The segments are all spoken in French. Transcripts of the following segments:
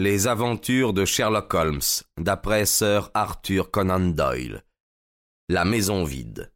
Les aventures de Sherlock Holmes, d'après Sir Arthur Conan Doyle. La maison vide.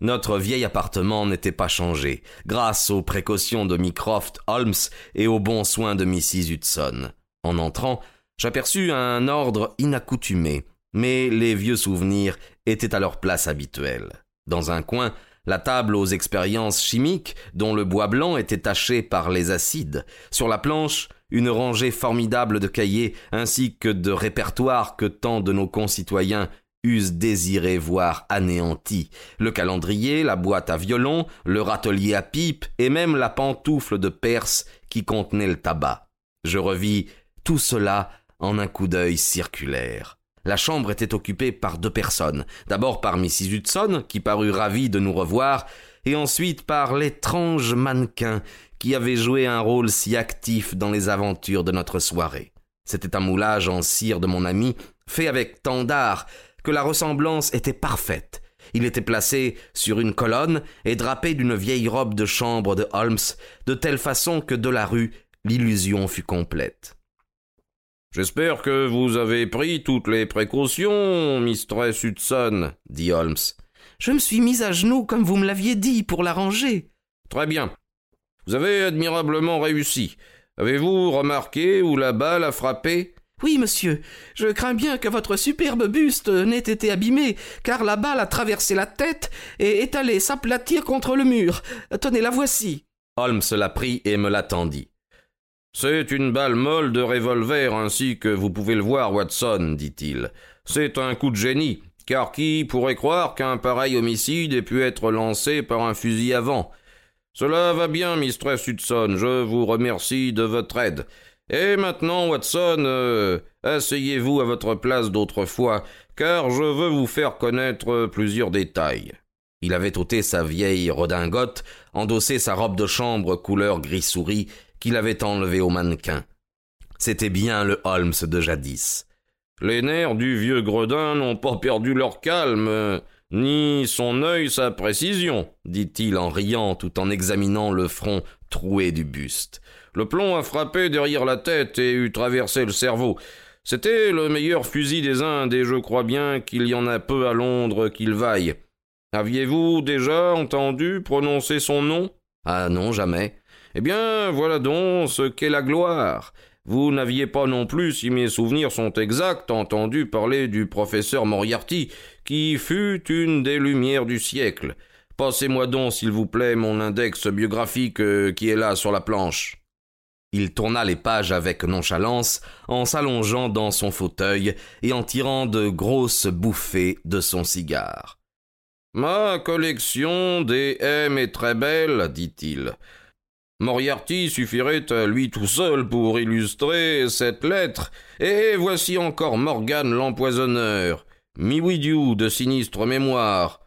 Notre vieil appartement n'était pas changé, grâce aux précautions de Mycroft Holmes et aux bons soins de Mrs. Hudson. En entrant, j'aperçus un ordre inaccoutumé, mais les vieux souvenirs étaient à leur place habituelle. Dans un coin, la table aux expériences chimiques, dont le bois blanc était taché par les acides. Sur la planche, une rangée formidable de cahiers ainsi que de répertoires que tant de nos concitoyens eussent désiré voir anéantis. Le calendrier, la boîte à violon, le râtelier à pipe et même la pantoufle de Perse qui contenait le tabac. Je revis tout cela en un coup d'œil circulaire. La chambre était occupée par deux personnes. D'abord par Mrs. Hudson, qui parut ravie de nous revoir, et ensuite par l'étrange mannequin qui avait joué un rôle si actif dans les aventures de notre soirée. C'était un moulage en cire de mon ami, fait avec tant d'art que la ressemblance était parfaite. Il était placé sur une colonne et drapé d'une vieille robe de chambre de Holmes, de telle façon que de la rue l'illusion fut complète. J'espère que vous avez pris toutes les précautions, Mistress Hudson, dit Holmes. Je me suis mis à genoux comme vous me l'aviez dit pour l'arranger. Très bien. Vous avez admirablement réussi. Avez-vous remarqué où la balle a frappé? Oui, monsieur. Je crains bien que votre superbe buste n'ait été abîmé, car la balle a traversé la tête et est allée s'aplatir contre le mur. Tenez, la voici. Holmes la prit et me l'attendit. C'est une balle molle de revolver ainsi que vous pouvez le voir, Watson, dit-il. C'est un coup de génie, car qui pourrait croire qu'un pareil homicide ait pu être lancé par un fusil à vent Cela va bien, Mistress Hudson, je vous remercie de votre aide. Et maintenant, Watson, euh, asseyez-vous à votre place d'autrefois, car je veux vous faire connaître plusieurs détails. Il avait ôté sa vieille redingote, endossé sa robe de chambre couleur gris souris, qu'il avait enlevé au mannequin. C'était bien le Holmes de jadis. Les nerfs du vieux gredin n'ont pas perdu leur calme, ni son œil sa précision, dit-il en riant tout en examinant le front troué du buste. Le plomb a frappé derrière la tête et eut traversé le cerveau. C'était le meilleur fusil des Indes et je crois bien qu'il y en a peu à Londres qu'il vaille. Aviez-vous déjà entendu prononcer son nom? Ah non, jamais. Eh bien, voilà donc ce qu'est la gloire. Vous n'aviez pas non plus, si mes souvenirs sont exacts, entendu parler du professeur Moriarty, qui fut une des lumières du siècle. Passez-moi donc, s'il vous plaît, mon index biographique euh, qui est là sur la planche. Il tourna les pages avec nonchalance, en s'allongeant dans son fauteuil et en tirant de grosses bouffées de son cigare. Ma collection des M est très belle, dit-il. Moriarty suffirait à lui tout seul pour illustrer cette lettre, et voici encore Morgan l'empoisonneur, Miwidiou de sinistre mémoire,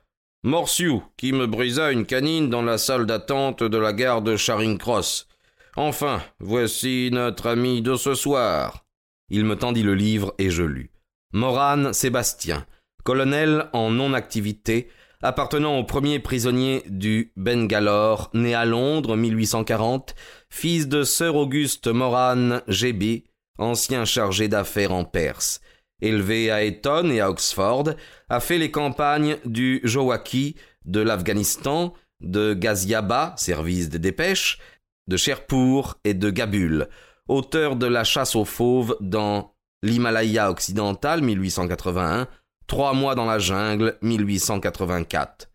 Morsiu qui me brisa une canine dans la salle d'attente de la gare de Charing Cross. Enfin, voici notre ami de ce soir. Il me tendit le livre et je lus. Moran Sébastien, colonel en non-activité, appartenant au premier prisonnier du Bengalore, né à Londres 1840, fils de Sir Auguste Moran Gébi, ancien chargé d'affaires en Perse. Élevé à Eton et à Oxford, a fait les campagnes du Jowaki, de l'Afghanistan, de Ghaziaba, service des dépêches, de Sherpur et de Gabul, auteur de La chasse aux fauves dans l'Himalaya occidental 1881, Trois mois dans la jungle, 1884.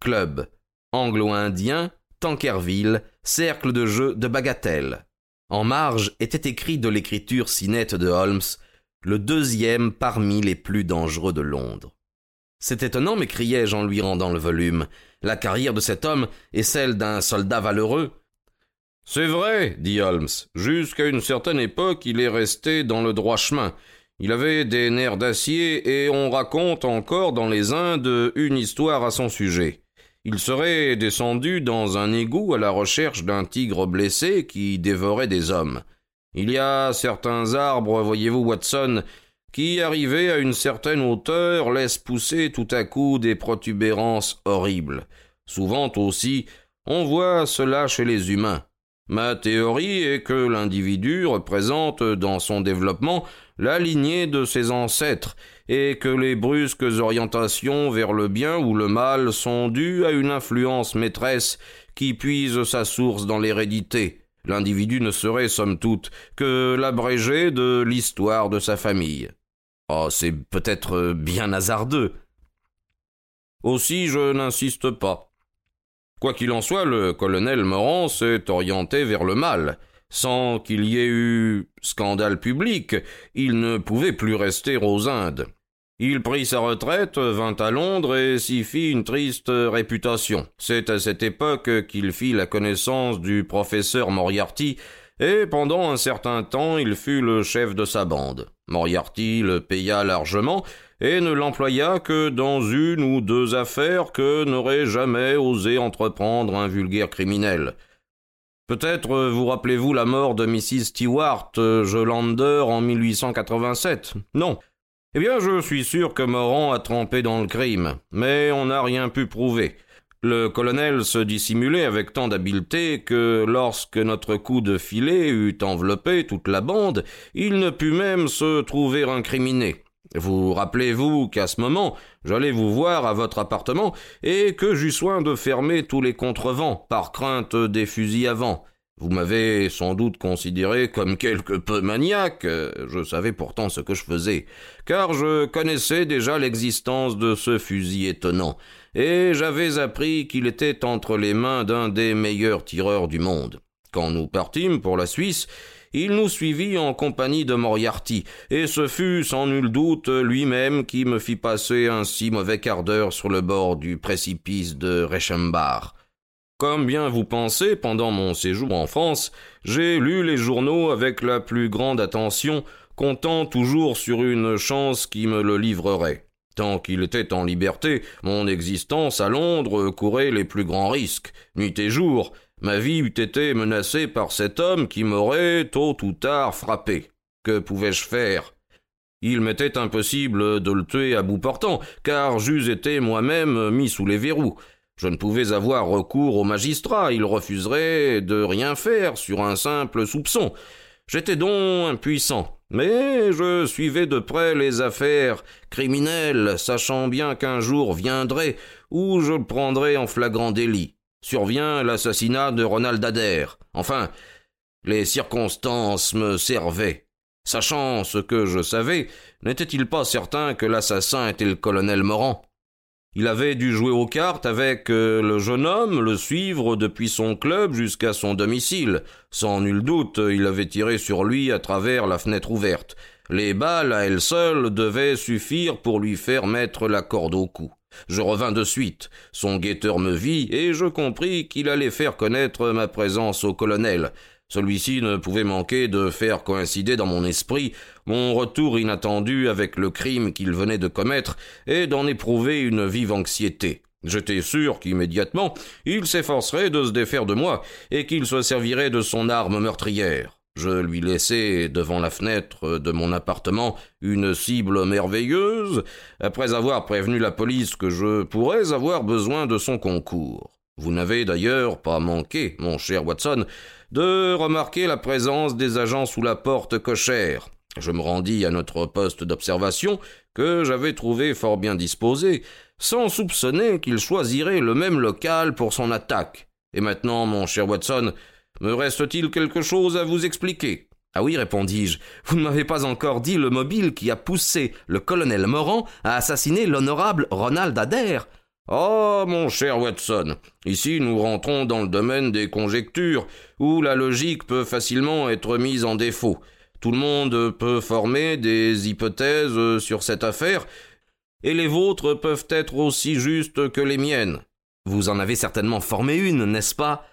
Club. Anglo-indien, Tankerville, cercle de jeu de bagatelle. En marge était écrit de l'écriture si nette de Holmes, le deuxième parmi les plus dangereux de Londres. C'est étonnant, m'écriai-je en lui rendant le volume. La carrière de cet homme est celle d'un soldat valeureux. C'est vrai, dit Holmes. Jusqu'à une certaine époque, il est resté dans le droit chemin. Il avait des nerfs d'acier et on raconte encore dans les Indes une histoire à son sujet. Il serait descendu dans un égout à la recherche d'un tigre blessé qui dévorait des hommes. Il y a certains arbres, voyez-vous, Watson, qui, arrivé à une certaine hauteur, laisse pousser tout à coup des protubérances horribles. Souvent aussi, on voit cela chez les humains. Ma théorie est que l'individu représente dans son développement la lignée de ses ancêtres, et que les brusques orientations vers le bien ou le mal sont dues à une influence maîtresse qui puise sa source dans l'hérédité. L'individu ne serait, somme toute, que l'abrégé de l'histoire de sa famille. Oh, c'est peut-être bien hasardeux. Aussi, je n'insiste pas. Quoi qu'il en soit, le colonel Morand s'est orienté vers le mal. Sans qu'il y ait eu scandale public, il ne pouvait plus rester aux Indes. Il prit sa retraite, vint à Londres et s'y fit une triste réputation. C'est à cette époque qu'il fit la connaissance du professeur Moriarty, et pendant un certain temps il fut le chef de sa bande. Moriarty le paya largement, et ne l'employa que dans une ou deux affaires que n'aurait jamais osé entreprendre un vulgaire criminel. Peut-être vous rappelez-vous la mort de Mrs. Stewart Jolander en 1887 Non. Eh bien, je suis sûr que Morand a trempé dans le crime, mais on n'a rien pu prouver. Le colonel se dissimulait avec tant d'habileté que lorsque notre coup de filet eut enveloppé toute la bande, il ne put même se trouver incriminé. Vous rappelez-vous qu'à ce moment, j'allais vous voir à votre appartement et que j'eus soin de fermer tous les contrevents par crainte des fusils à vent. Vous m'avez sans doute considéré comme quelque peu maniaque, je savais pourtant ce que je faisais, car je connaissais déjà l'existence de ce fusil étonnant, et j'avais appris qu'il était entre les mains d'un des meilleurs tireurs du monde. Quand nous partîmes pour la Suisse, il nous suivit en compagnie de Moriarty, et ce fut sans nul doute lui-même qui me fit passer un si mauvais quart d'heure sur le bord du précipice de Reichenbach. Comme bien vous pensez, pendant mon séjour en France, j'ai lu les journaux avec la plus grande attention, comptant toujours sur une chance qui me le livrerait. Tant qu'il était en liberté, mon existence à Londres courait les plus grands risques. Nuit et jour, Ma vie eût été menacée par cet homme qui m'aurait tôt ou tard frappé. Que pouvais-je faire? Il m'était impossible de le tuer à bout portant, car j'eus été moi-même mis sous les verrous. Je ne pouvais avoir recours au magistrat, il refuserait de rien faire sur un simple soupçon. J'étais donc impuissant, mais je suivais de près les affaires criminelles, sachant bien qu'un jour viendrait où je le prendrais en flagrant délit survient l'assassinat de Ronald Adair. Enfin, les circonstances me servaient. Sachant ce que je savais, n'était-il pas certain que l'assassin était le colonel Morand? Il avait dû jouer aux cartes avec euh, le jeune homme, le suivre depuis son club jusqu'à son domicile. Sans nul doute, il avait tiré sur lui à travers la fenêtre ouverte. Les balles, à elles seules, devaient suffire pour lui faire mettre la corde au cou. Je revins de suite. Son guetteur me vit, et je compris qu'il allait faire connaître ma présence au colonel. Celui-ci ne pouvait manquer de faire coïncider dans mon esprit mon retour inattendu avec le crime qu'il venait de commettre et d'en éprouver une vive anxiété. J'étais sûr qu'immédiatement il s'efforcerait de se défaire de moi et qu'il se servirait de son arme meurtrière. Je lui laissai devant la fenêtre de mon appartement une cible merveilleuse, après avoir prévenu la police que je pourrais avoir besoin de son concours. Vous n'avez d'ailleurs pas manqué, mon cher Watson, de remarquer la présence des agents sous la porte cochère. Je me rendis à notre poste d'observation, que j'avais trouvé fort bien disposé, sans soupçonner qu'il choisirait le même local pour son attaque. Et maintenant, mon cher Watson, me reste-t-il quelque chose à vous expliquer? Ah oui, répondis-je, vous ne m'avez pas encore dit le mobile qui a poussé le colonel Morand à assassiner l'honorable Ronald Adair. Oh, mon cher Watson, ici nous rentrons dans le domaine des conjectures, où la logique peut facilement être mise en défaut. Tout le monde peut former des hypothèses sur cette affaire, et les vôtres peuvent être aussi justes que les miennes. Vous en avez certainement formé une, n'est-ce pas?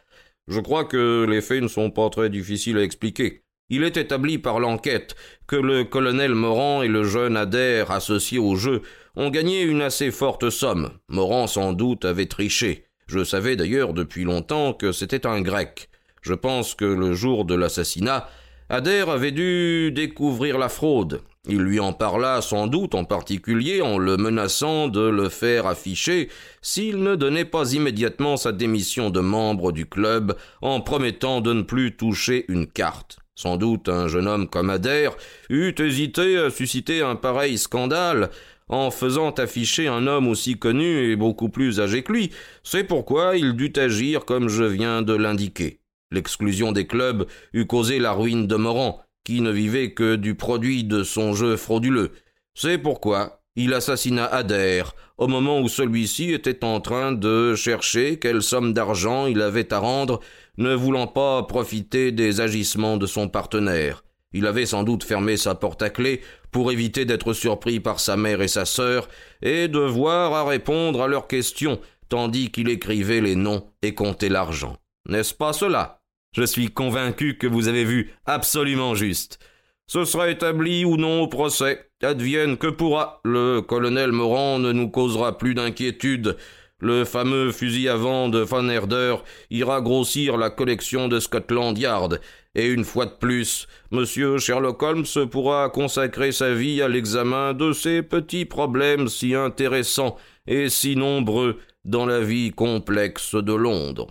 Je crois que les faits ne sont pas très difficiles à expliquer. Il est établi par l'enquête que le colonel Morand et le jeune Adair associés au jeu ont gagné une assez forte somme. Morand sans doute avait triché. Je savais d'ailleurs depuis longtemps que c'était un grec. Je pense que le jour de l'assassinat, Adair avait dû découvrir la fraude. Il lui en parla sans doute en particulier en le menaçant de le faire afficher s'il ne donnait pas immédiatement sa démission de membre du club en promettant de ne plus toucher une carte. Sans doute un jeune homme comme Adair eût hésité à susciter un pareil scandale en faisant afficher un homme aussi connu et beaucoup plus âgé que lui. C'est pourquoi il dut agir comme je viens de l'indiquer. L'exclusion des clubs eût causé la ruine de Morand, qui ne vivait que du produit de son jeu frauduleux. C'est pourquoi il assassina Adair au moment où celui-ci était en train de chercher quelle somme d'argent il avait à rendre, ne voulant pas profiter des agissements de son partenaire. Il avait sans doute fermé sa porte à clé pour éviter d'être surpris par sa mère et sa sœur et devoir à répondre à leurs questions tandis qu'il écrivait les noms et comptait l'argent. N'est-ce pas cela? Je suis convaincu que vous avez vu absolument juste. Ce sera établi ou non au procès. Advienne que pourra. Le colonel Morand ne nous causera plus d'inquiétude. Le fameux fusil à vent de Van Herder ira grossir la collection de Scotland Yard, et une fois de plus, monsieur Sherlock Holmes pourra consacrer sa vie à l'examen de ces petits problèmes si intéressants et si nombreux dans la vie complexe de Londres.